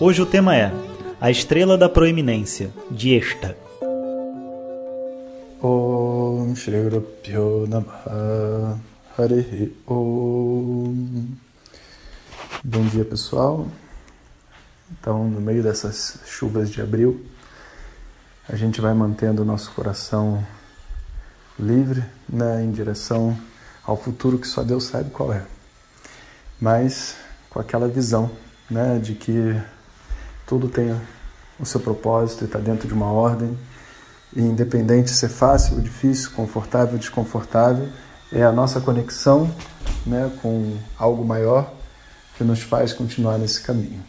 Hoje o tema é A Estrela da Proeminência, Harihi Om Bom dia pessoal. Então, no meio dessas chuvas de abril, a gente vai mantendo o nosso coração livre né, em direção ao futuro que só Deus sabe qual é. Mas com aquela visão né, de que tudo tem o seu propósito e está dentro de uma ordem e independente de ser fácil ou difícil, confortável ou desconfortável, é a nossa conexão né, com algo maior que nos faz continuar nesse caminho.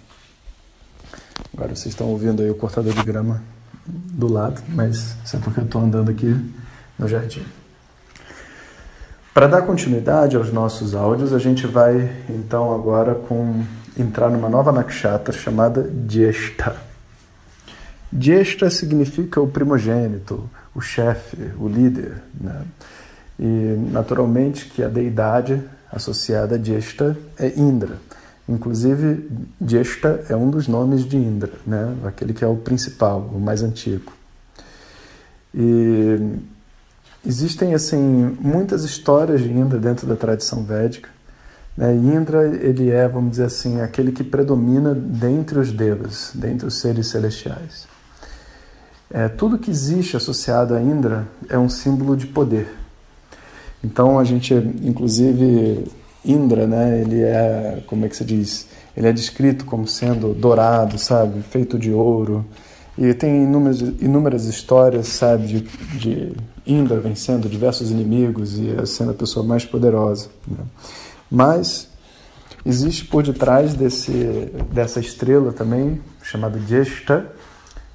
Agora vocês estão ouvindo aí o cortador de grama do lado, mas isso é porque eu estou andando aqui no jardim. Para dar continuidade aos nossos áudios, a gente vai então agora com entrar numa nova nakshatra chamada Jeshta. Jeshta significa o primogênito, o chefe, o líder. Né? E, naturalmente, que a deidade associada a Jeshta é Indra. Inclusive, Jeshta é um dos nomes de Indra, né? aquele que é o principal, o mais antigo. E existem assim muitas histórias de Indra dentro da tradição védica. Né? Indra ele é, vamos dizer assim, aquele que predomina dentre os devas, dentre os seres celestiais. É, tudo que existe associado a Indra é um símbolo de poder. Então a gente, inclusive, Indra, né? Ele é, como é que se diz? Ele é descrito como sendo dourado, sabe, feito de ouro. E tem inúmeras, inúmeras histórias, sabe, de, de Indra vencendo diversos inimigos e sendo a pessoa mais poderosa. Né? Mas existe por detrás desse, dessa estrela também, chamada Jeshta,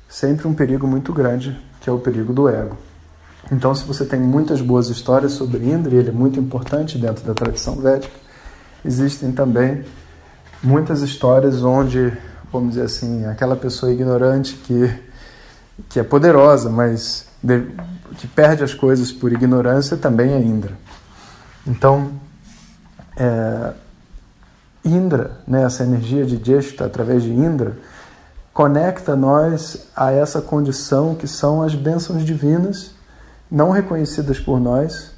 sempre um perigo muito grande, que é o perigo do ego. Então, se você tem muitas boas histórias sobre Indra, e ele é muito importante dentro da tradição védica, existem também muitas histórias onde, vamos dizer assim, aquela pessoa ignorante que, que é poderosa, mas de, que perde as coisas por ignorância, também é Indra. Então, é, Indra, né, essa energia de Jeshta através de Indra, conecta nós a essa condição que são as bênçãos divinas, não reconhecidas por nós,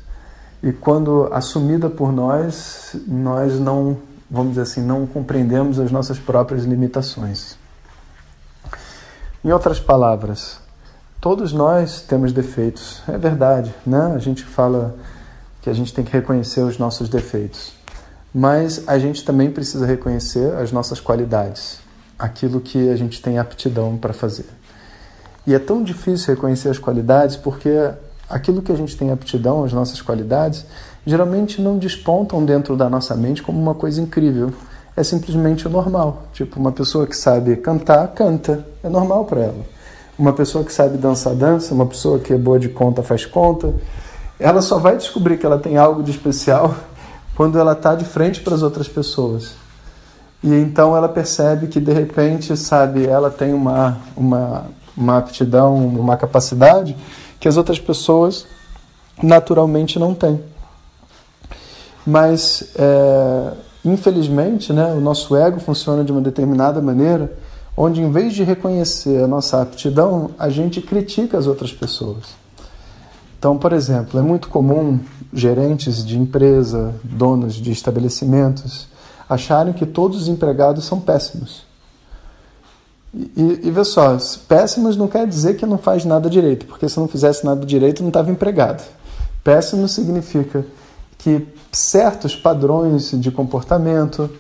e quando assumida por nós, nós não, vamos dizer assim, não compreendemos as nossas próprias limitações. Em outras palavras, todos nós temos defeitos, é verdade, né? A gente fala que a gente tem que reconhecer os nossos defeitos, mas a gente também precisa reconhecer as nossas qualidades aquilo que a gente tem aptidão para fazer. E é tão difícil reconhecer as qualidades porque aquilo que a gente tem aptidão, as nossas qualidades, geralmente não despontam dentro da nossa mente como uma coisa incrível. É simplesmente o normal. Tipo, uma pessoa que sabe cantar, canta. É normal para ela. Uma pessoa que sabe dançar, dança. Uma pessoa que é boa de conta, faz conta. Ela só vai descobrir que ela tem algo de especial quando ela está de frente para as outras pessoas. E então ela percebe que de repente, sabe, ela tem uma, uma, uma aptidão, uma capacidade que as outras pessoas naturalmente não têm. Mas, é, infelizmente, né, o nosso ego funciona de uma determinada maneira, onde em vez de reconhecer a nossa aptidão, a gente critica as outras pessoas. Então, por exemplo, é muito comum gerentes de empresa, donos de estabelecimentos, acharem que todos os empregados são péssimos. E, e, vê só, péssimos não quer dizer que não faz nada direito, porque se não fizesse nada direito não estava empregado. Péssimo significa que certos padrões de comportamento,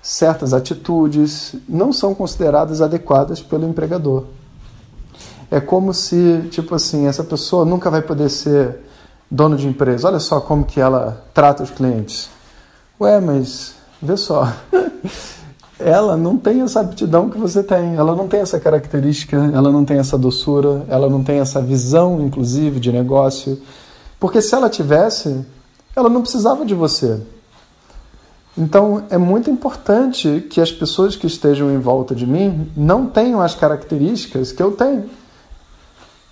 certas atitudes não são consideradas adequadas pelo empregador. É como se, tipo assim, essa pessoa nunca vai poder ser dono de empresa. Olha só como que ela trata os clientes. Ué, mas Vê só. ela não tem essa aptidão que você tem, ela não tem essa característica, ela não tem essa doçura, ela não tem essa visão, inclusive, de negócio. Porque se ela tivesse, ela não precisava de você. Então é muito importante que as pessoas que estejam em volta de mim não tenham as características que eu tenho.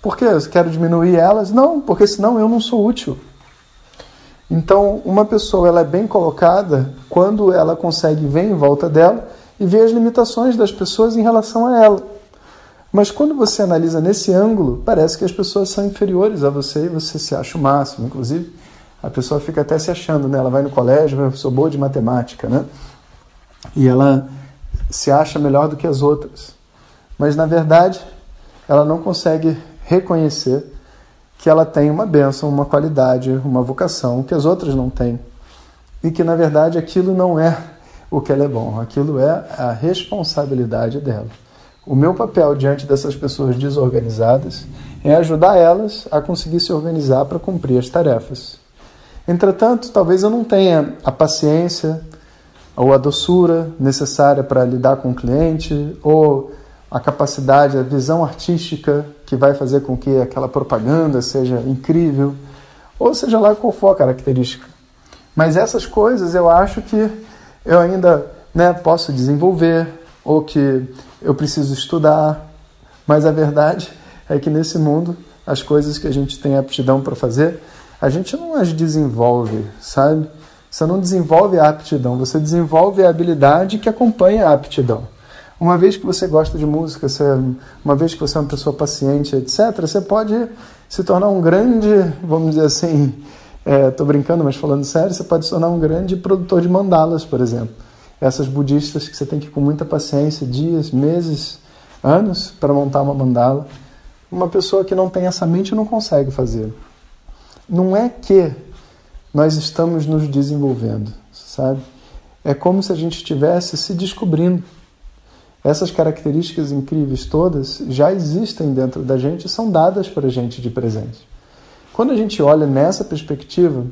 Por quê? Eu quero diminuir elas? Não, porque senão eu não sou útil. Então, uma pessoa ela é bem colocada quando ela consegue ver em volta dela e ver as limitações das pessoas em relação a ela. Mas quando você analisa nesse ângulo, parece que as pessoas são inferiores a você e você se acha o máximo. Inclusive, a pessoa fica até se achando, né? Ela vai no colégio, eu sou boa de matemática, né? E ela se acha melhor do que as outras. Mas, na verdade, ela não consegue reconhecer que ela tem uma bênção, uma qualidade, uma vocação que as outras não têm. E que, na verdade, aquilo não é o que ela é bom, aquilo é a responsabilidade dela. O meu papel diante dessas pessoas desorganizadas é ajudar elas a conseguir se organizar para cumprir as tarefas. Entretanto, talvez eu não tenha a paciência ou a doçura necessária para lidar com o cliente, ou a capacidade, a visão artística que vai fazer com que aquela propaganda seja incrível, ou seja lá qual for a característica. Mas essas coisas eu acho que eu ainda né, posso desenvolver, ou que eu preciso estudar, mas a verdade é que nesse mundo as coisas que a gente tem aptidão para fazer, a gente não as desenvolve, sabe? Você não desenvolve a aptidão, você desenvolve a habilidade que acompanha a aptidão. Uma vez que você gosta de música, você, uma vez que você é uma pessoa paciente, etc., você pode se tornar um grande, vamos dizer assim, estou é, brincando, mas falando sério, você pode se tornar um grande produtor de mandalas, por exemplo. Essas budistas que você tem que ir com muita paciência, dias, meses, anos, para montar uma mandala. Uma pessoa que não tem essa mente não consegue fazer. Não é que nós estamos nos desenvolvendo, sabe? É como se a gente estivesse se descobrindo. Essas características incríveis todas já existem dentro da gente e são dadas para a gente de presente. Quando a gente olha nessa perspectiva,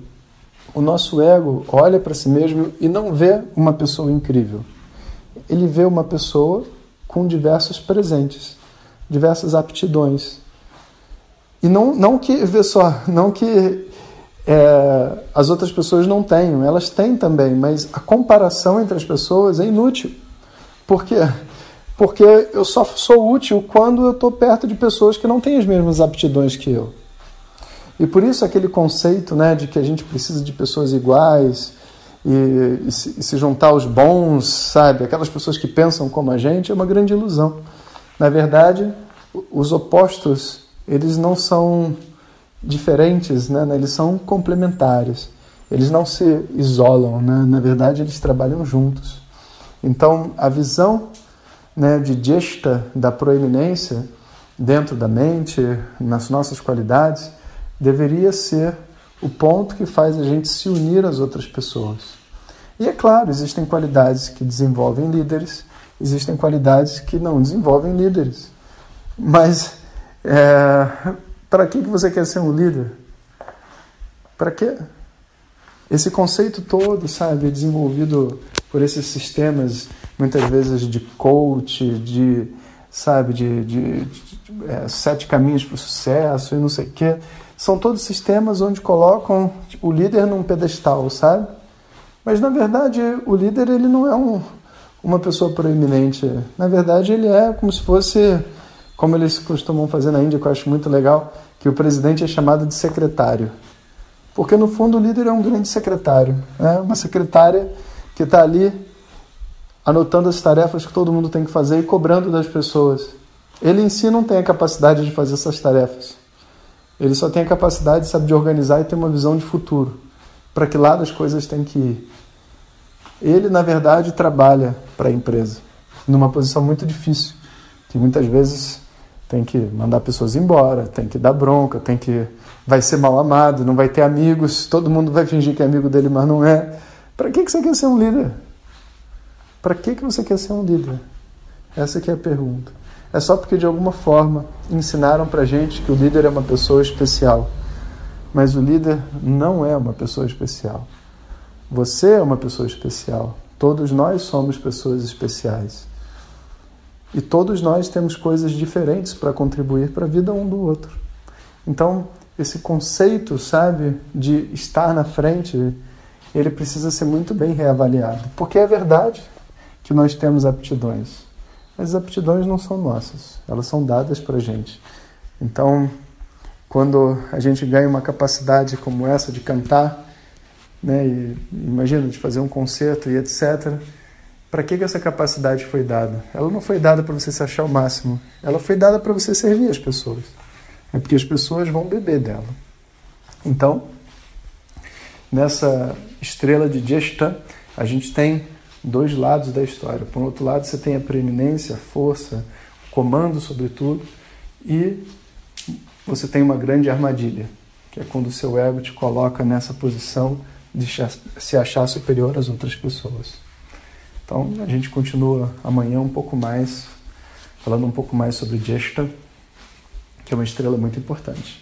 o nosso ego olha para si mesmo e não vê uma pessoa incrível. Ele vê uma pessoa com diversos presentes, diversas aptidões. E não, não que, vê só, não que é, as outras pessoas não tenham, elas têm também, mas a comparação entre as pessoas é inútil. Por quê? Porque eu só sou útil quando eu estou perto de pessoas que não têm as mesmas aptidões que eu. E por isso aquele conceito né, de que a gente precisa de pessoas iguais e, e, se, e se juntar aos bons, sabe? Aquelas pessoas que pensam como a gente, é uma grande ilusão. Na verdade, os opostos, eles não são diferentes, né? eles são complementares. Eles não se isolam, né? na verdade, eles trabalham juntos. Então, a visão né, de gesta da proeminência dentro da mente, nas nossas qualidades, deveria ser o ponto que faz a gente se unir às outras pessoas. E é claro, existem qualidades que desenvolvem líderes, existem qualidades que não desenvolvem líderes. Mas é, para que você quer ser um líder? Para quê? Esse conceito todo, sabe, desenvolvido por esses sistemas, muitas vezes de coach, de, sabe, de, de, de é, sete caminhos para o sucesso e não sei o quê. São todos sistemas onde colocam o líder num pedestal, sabe? Mas na verdade o líder ele não é um, uma pessoa proeminente. Na verdade ele é como se fosse, como eles costumam fazer na Índia, que eu acho muito legal, que o presidente é chamado de secretário. Porque no fundo o líder é um grande secretário, né? uma secretária que está ali anotando as tarefas que todo mundo tem que fazer e cobrando das pessoas. Ele em si não tem a capacidade de fazer essas tarefas. Ele só tem a capacidade sabe, de organizar e ter uma visão de futuro. Para que lado as coisas têm que ir. Ele, na verdade, trabalha para a empresa, numa posição muito difícil, que muitas vezes tem que mandar pessoas embora, tem que dar bronca, tem que vai ser mal amado, não vai ter amigos, todo mundo vai fingir que é amigo dele, mas não é. Para que, que você quer ser um líder? Para que, que você quer ser um líder? Essa que é a pergunta. É só porque de alguma forma ensinaram para gente que o líder é uma pessoa especial. Mas o líder não é uma pessoa especial. Você é uma pessoa especial. Todos nós somos pessoas especiais. E todos nós temos coisas diferentes para contribuir para a vida um do outro. Então, esse conceito, sabe, de estar na frente, ele precisa ser muito bem reavaliado. Porque é verdade que nós temos aptidões, mas as aptidões não são nossas, elas são dadas para a gente. Então, quando a gente ganha uma capacidade como essa de cantar, né, e, imagina, de fazer um concerto e etc., para que, que essa capacidade foi dada? Ela não foi dada para você se achar o máximo, ela foi dada para você servir as pessoas. É porque as pessoas vão beber dela. Então, nessa estrela de Jeshta, a gente tem dois lados da história. Por outro lado, você tem a preeminência, a força, o comando sobre tudo, e você tem uma grande armadilha, que é quando o seu ego te coloca nessa posição de se achar superior às outras pessoas. Então, a gente continua amanhã um pouco mais, falando um pouco mais sobre Jeshta, que é uma estrela muito importante.